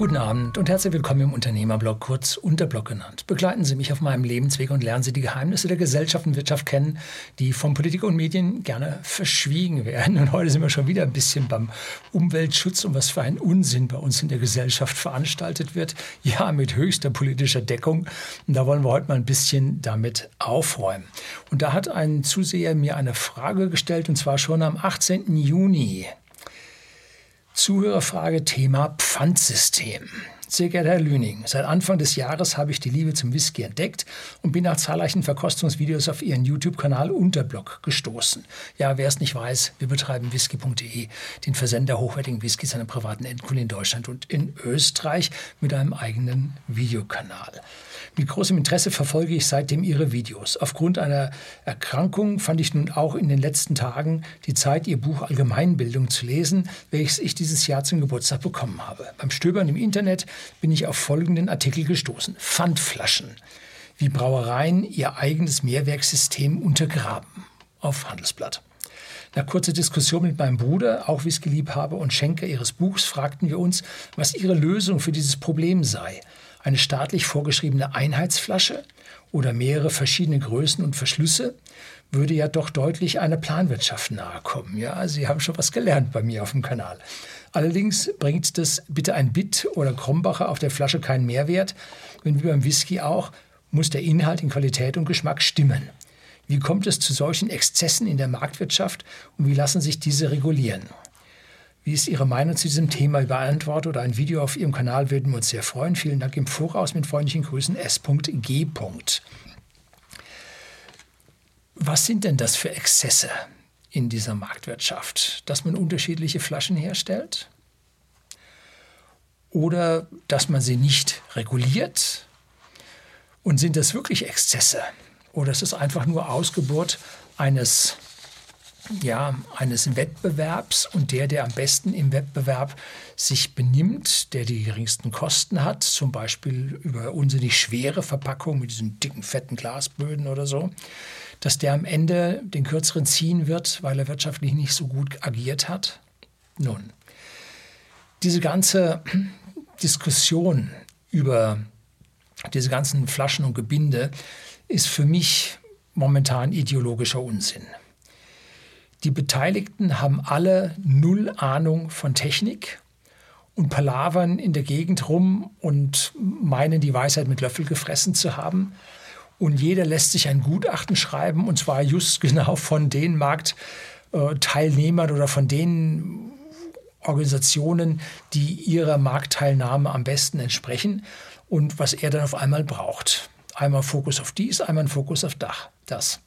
Guten Abend und herzlich willkommen im Unternehmerblog, kurz Unterblog genannt. Begleiten Sie mich auf meinem Lebensweg und lernen Sie die Geheimnisse der Gesellschaft und Wirtschaft kennen, die von Politik und Medien gerne verschwiegen werden. Und heute sind wir schon wieder ein bisschen beim Umweltschutz und was für ein Unsinn bei uns in der Gesellschaft veranstaltet wird. Ja, mit höchster politischer Deckung. Und da wollen wir heute mal ein bisschen damit aufräumen. Und da hat ein Zuseher mir eine Frage gestellt und zwar schon am 18. Juni Zuhörerfrage Thema Pfandsystem. Sehr geehrter Herr Lüning, seit Anfang des Jahres habe ich die Liebe zum Whisky entdeckt und bin nach zahlreichen Verkostungsvideos auf Ihren YouTube-Kanal Unterblock gestoßen. Ja, wer es nicht weiß, wir betreiben whisky.de, den Versender hochwertigen Whiskys an privaten Endkunden in Deutschland und in Österreich mit einem eigenen Videokanal. Mit großem Interesse verfolge ich seitdem Ihre Videos. Aufgrund einer Erkrankung fand ich nun auch in den letzten Tagen die Zeit, Ihr Buch Allgemeinbildung zu lesen, welches ich dieses Jahr zum Geburtstag bekommen habe. Beim Stöbern im Internet bin ich auf folgenden Artikel gestoßen. Pfandflaschen. Wie Brauereien ihr eigenes Mehrwerksystem untergraben. Auf Handelsblatt. Nach kurzer Diskussion mit meinem Bruder, auch Whisky-Liebhaber und Schenker ihres Buchs, fragten wir uns, was ihre Lösung für dieses Problem sei. Eine staatlich vorgeschriebene Einheitsflasche oder mehrere verschiedene Größen und Verschlüsse würde ja doch deutlich einer Planwirtschaft nahekommen. Ja, Sie haben schon was gelernt bei mir auf dem Kanal. Allerdings bringt das bitte ein Bit oder Krombacher auf der Flasche keinen Mehrwert. Wenn wie beim Whisky auch, muss der Inhalt in Qualität und Geschmack stimmen. Wie kommt es zu solchen Exzessen in der Marktwirtschaft und wie lassen sich diese regulieren? Wie ist Ihre Meinung zu diesem Thema? Über Antwort oder ein Video auf Ihrem Kanal würden wir uns sehr freuen. Vielen Dank im Voraus mit freundlichen Grüßen S.G. Was sind denn das für Exzesse? In dieser Marktwirtschaft, dass man unterschiedliche Flaschen herstellt oder dass man sie nicht reguliert? Und sind das wirklich Exzesse oder ist es einfach nur Ausgeburt eines ja, eines Wettbewerbs und der, der am besten im Wettbewerb sich benimmt, der die geringsten Kosten hat, zum Beispiel über unsinnig schwere Verpackungen mit diesen dicken, fetten Glasböden oder so, dass der am Ende den kürzeren ziehen wird, weil er wirtschaftlich nicht so gut agiert hat? Nun, diese ganze Diskussion über diese ganzen Flaschen und Gebinde ist für mich momentan ideologischer Unsinn. Die Beteiligten haben alle null Ahnung von Technik und palavern in der Gegend rum und meinen, die Weisheit mit Löffel gefressen zu haben. Und jeder lässt sich ein Gutachten schreiben, und zwar just genau von den Marktteilnehmern oder von den Organisationen, die ihrer Marktteilnahme am besten entsprechen und was er dann auf einmal braucht. Einmal Fokus auf dies, einmal ein Fokus auf das.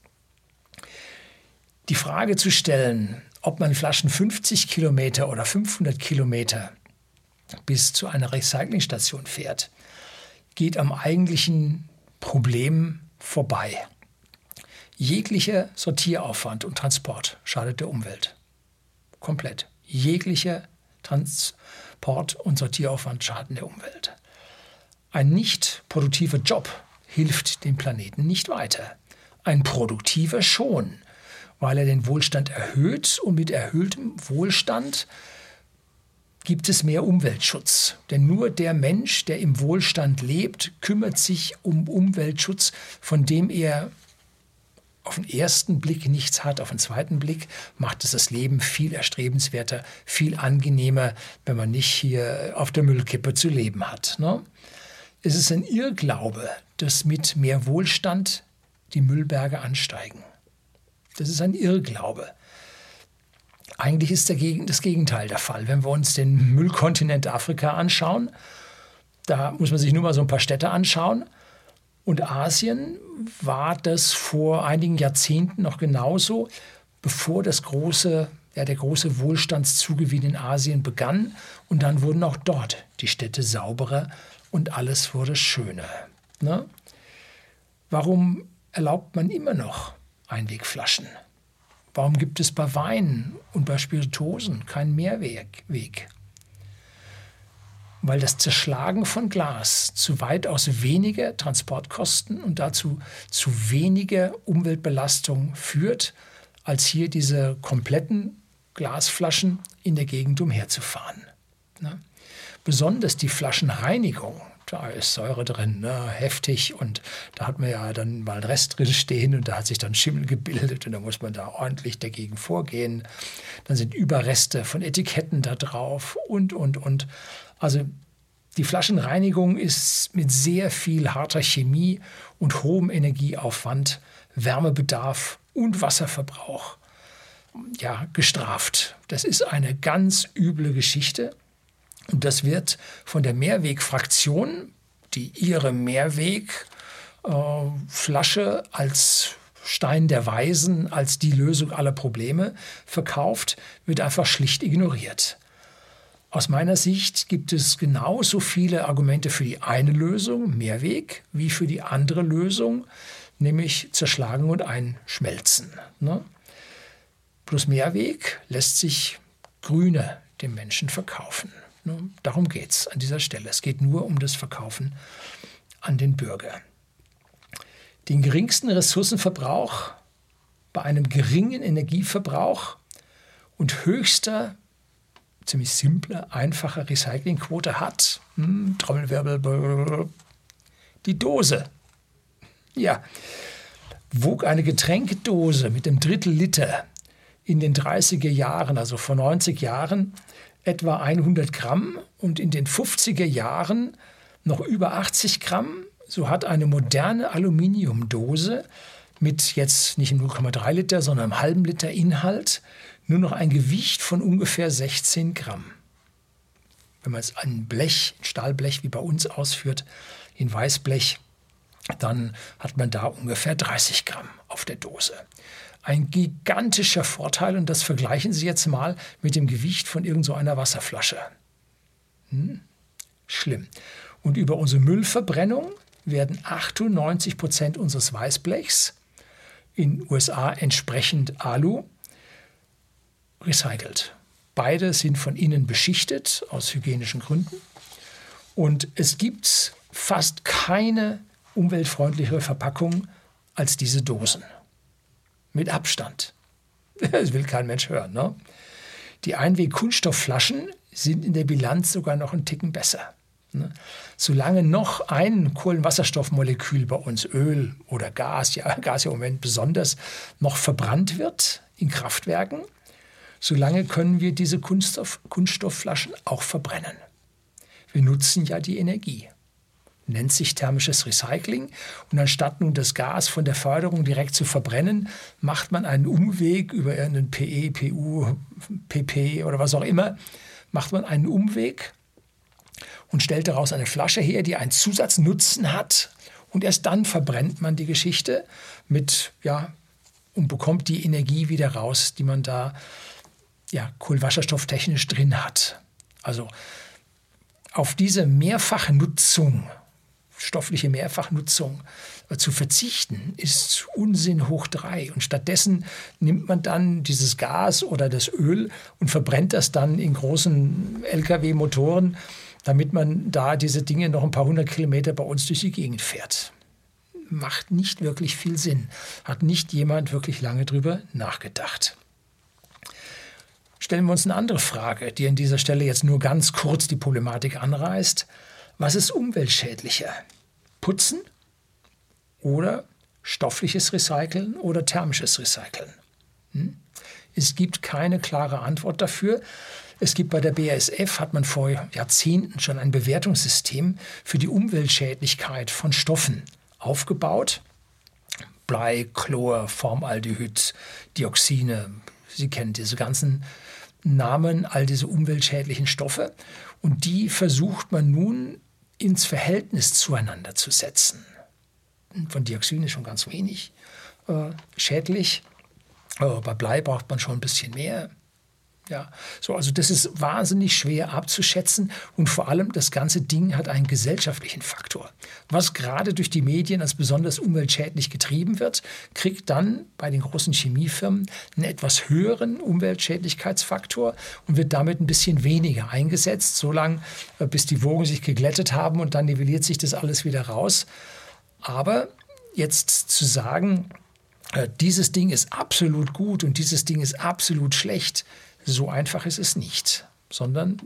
Die Frage zu stellen, ob man Flaschen 50 Kilometer oder 500 Kilometer bis zu einer Recyclingstation fährt, geht am eigentlichen Problem vorbei. Jeglicher Sortieraufwand und Transport schadet der Umwelt. Komplett. Jeglicher Transport und Sortieraufwand schaden der Umwelt. Ein nicht produktiver Job hilft dem Planeten nicht weiter. Ein produktiver schon, weil er den Wohlstand erhöht und mit erhöhtem Wohlstand gibt es mehr Umweltschutz. Denn nur der Mensch, der im Wohlstand lebt, kümmert sich um Umweltschutz, von dem er auf den ersten Blick nichts hat, auf den zweiten Blick macht es das Leben viel erstrebenswerter, viel angenehmer, wenn man nicht hier auf der Müllkippe zu leben hat. Ne? Es ist ein Irrglaube, dass mit mehr Wohlstand die Müllberge ansteigen. Das ist ein Irrglaube. Eigentlich ist das Gegenteil der Fall. Wenn wir uns den Müllkontinent Afrika anschauen, da muss man sich nur mal so ein paar Städte anschauen. Und Asien war das vor einigen Jahrzehnten noch genauso, bevor das große, ja, der große Wohlstandszugewinn in Asien begann. Und dann wurden auch dort die Städte sauberer und alles wurde schöner. Ne? Warum erlaubt man immer noch Einwegflaschen? Warum gibt es bei Wein und bei Spirituosen keinen Mehrweg? Weil das Zerschlagen von Glas zu weitaus weniger Transportkosten und dazu zu weniger Umweltbelastung führt, als hier diese kompletten Glasflaschen in der Gegend umherzufahren. Ne? Besonders die Flaschenreinigung, da ist Säure drin, ne, heftig. Und da hat man ja dann mal einen Rest drin stehen und da hat sich dann Schimmel gebildet und da muss man da ordentlich dagegen vorgehen. Dann sind Überreste von Etiketten da drauf und, und, und. Also die Flaschenreinigung ist mit sehr viel harter Chemie und hohem Energieaufwand, Wärmebedarf und Wasserverbrauch ja, gestraft. Das ist eine ganz üble Geschichte. Und das wird von der Mehrwegfraktion, die ihre Mehrwegflasche als Stein der Weisen, als die Lösung aller Probleme verkauft, wird einfach schlicht ignoriert. Aus meiner Sicht gibt es genauso viele Argumente für die eine Lösung, Mehrweg, wie für die andere Lösung, nämlich zerschlagen und einschmelzen. Ne? Plus Mehrweg lässt sich Grüne dem Menschen verkaufen. Darum geht es an dieser Stelle. Es geht nur um das Verkaufen an den Bürger. Den geringsten Ressourcenverbrauch bei einem geringen Energieverbrauch und höchster, ziemlich simple, einfache Recyclingquote hat, hm, Trommelwirbel, die Dose. Ja, wog eine Getränkedose mit dem Drittel Liter in den 30er Jahren, also vor 90 Jahren, etwa 100 Gramm und in den 50er Jahren noch über 80 Gramm. So hat eine moderne Aluminiumdose mit jetzt nicht 0,3 Liter, sondern einem halben Liter Inhalt nur noch ein Gewicht von ungefähr 16 Gramm. Wenn man es ein Blech, Stahlblech wie bei uns ausführt, in Weißblech, dann hat man da ungefähr 30 Gramm auf der Dose ein gigantischer Vorteil und das vergleichen Sie jetzt mal mit dem Gewicht von irgendeiner so Wasserflasche. Hm? Schlimm. Und über unsere Müllverbrennung werden 98 Prozent unseres Weißblechs, in USA entsprechend Alu, recycelt. Beide sind von innen beschichtet aus hygienischen Gründen. Und es gibt fast keine umweltfreundlichere Verpackung als diese Dosen mit Abstand. Das will kein Mensch hören. Ne? Die Einweg-Kunststoffflaschen sind in der Bilanz sogar noch einen Ticken besser. Ne? Solange noch ein Kohlenwasserstoffmolekül bei uns, Öl oder Gas, ja, Gas im Moment besonders, noch verbrannt wird in Kraftwerken, solange können wir diese Kunststoff, Kunststoffflaschen auch verbrennen. Wir nutzen ja die Energie nennt sich thermisches Recycling. Und anstatt nun das Gas von der Förderung direkt zu verbrennen, macht man einen Umweg über einen PE, PU, PP oder was auch immer, macht man einen Umweg und stellt daraus eine Flasche her, die einen Zusatznutzen hat. Und erst dann verbrennt man die Geschichte mit, ja, und bekommt die Energie wieder raus, die man da ja, kohlenwasserstofftechnisch drin hat. Also auf diese Mehrfachnutzung stoffliche Mehrfachnutzung äh, zu verzichten, ist Unsinn hoch drei. Und stattdessen nimmt man dann dieses Gas oder das Öl und verbrennt das dann in großen Lkw-Motoren, damit man da diese Dinge noch ein paar hundert Kilometer bei uns durch die Gegend fährt. Macht nicht wirklich viel Sinn. Hat nicht jemand wirklich lange drüber nachgedacht. Stellen wir uns eine andere Frage, die an dieser Stelle jetzt nur ganz kurz die Problematik anreißt. Was ist umweltschädlicher? Putzen oder stoffliches Recyceln oder thermisches Recyceln? Hm? Es gibt keine klare Antwort dafür. Es gibt bei der BASF, hat man vor Jahrzehnten schon ein Bewertungssystem für die Umweltschädlichkeit von Stoffen aufgebaut. Blei, Chlor, Formaldehyd, Dioxine, Sie kennen diese ganzen Namen, all diese umweltschädlichen Stoffe. Und die versucht man nun ins Verhältnis zueinander zu setzen. Von Dioxin ist schon ganz wenig äh, schädlich. Aber bei Blei braucht man schon ein bisschen mehr. Ja, so, also das ist wahnsinnig schwer abzuschätzen und vor allem das ganze Ding hat einen gesellschaftlichen Faktor. Was gerade durch die Medien als besonders umweltschädlich getrieben wird, kriegt dann bei den großen Chemiefirmen einen etwas höheren Umweltschädlichkeitsfaktor und wird damit ein bisschen weniger eingesetzt, solange äh, bis die Wogen sich geglättet haben und dann nivelliert sich das alles wieder raus. Aber jetzt zu sagen, äh, dieses Ding ist absolut gut und dieses Ding ist absolut schlecht, so einfach ist es nicht, sondern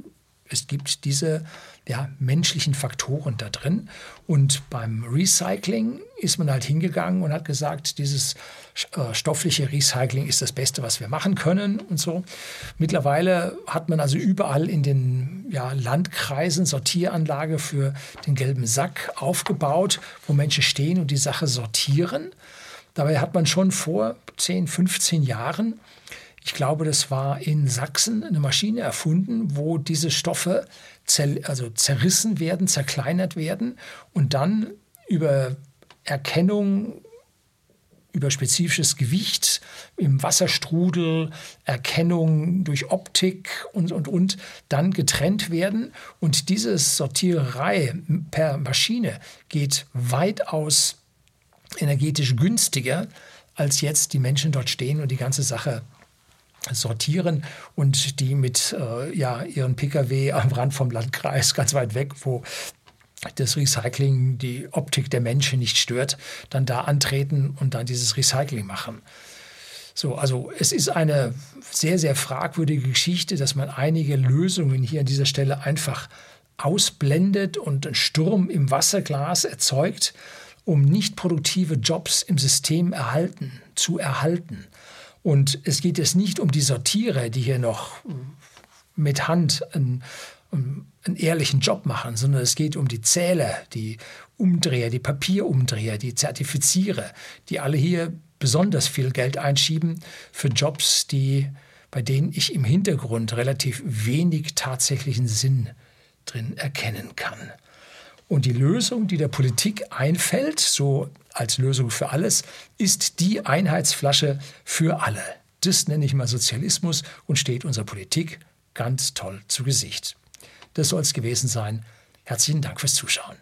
Es gibt diese ja, menschlichen Faktoren da drin. Und beim Recycling ist man halt hingegangen und hat gesagt, dieses äh, stoffliche Recycling ist das Beste, was wir machen können und so. Mittlerweile hat man also überall in den ja, Landkreisen Sortieranlage für den gelben Sack aufgebaut, wo Menschen stehen und die Sache sortieren. Dabei hat man schon vor 10, 15 Jahren ich glaube, das war in Sachsen eine Maschine erfunden, wo diese Stoffe zer also zerrissen werden, zerkleinert werden und dann über Erkennung über spezifisches Gewicht im Wasserstrudel, Erkennung durch Optik und, und, und dann getrennt werden. Und diese Sortiererei per Maschine geht weitaus energetisch günstiger, als jetzt die Menschen dort stehen und die ganze Sache sortieren und die mit äh, ja, ihren Pkw am Rand vom Landkreis ganz weit weg, wo das Recycling die Optik der Menschen nicht stört, dann da antreten und dann dieses Recycling machen. So, also es ist eine sehr, sehr fragwürdige Geschichte, dass man einige Lösungen hier an dieser Stelle einfach ausblendet und einen Sturm im Wasserglas erzeugt, um nicht produktive Jobs im System erhalten, zu erhalten. Und es geht jetzt nicht um die Sortierer, die hier noch mit Hand einen, einen ehrlichen Job machen, sondern es geht um die Zähler, die Umdreher, die Papierumdreher, die Zertifizierer, die alle hier besonders viel Geld einschieben für Jobs, die, bei denen ich im Hintergrund relativ wenig tatsächlichen Sinn drin erkennen kann. Und die Lösung, die der Politik einfällt, so als Lösung für alles, ist die Einheitsflasche für alle. Das nenne ich mal Sozialismus und steht unserer Politik ganz toll zu Gesicht. Das soll es gewesen sein. Herzlichen Dank fürs Zuschauen.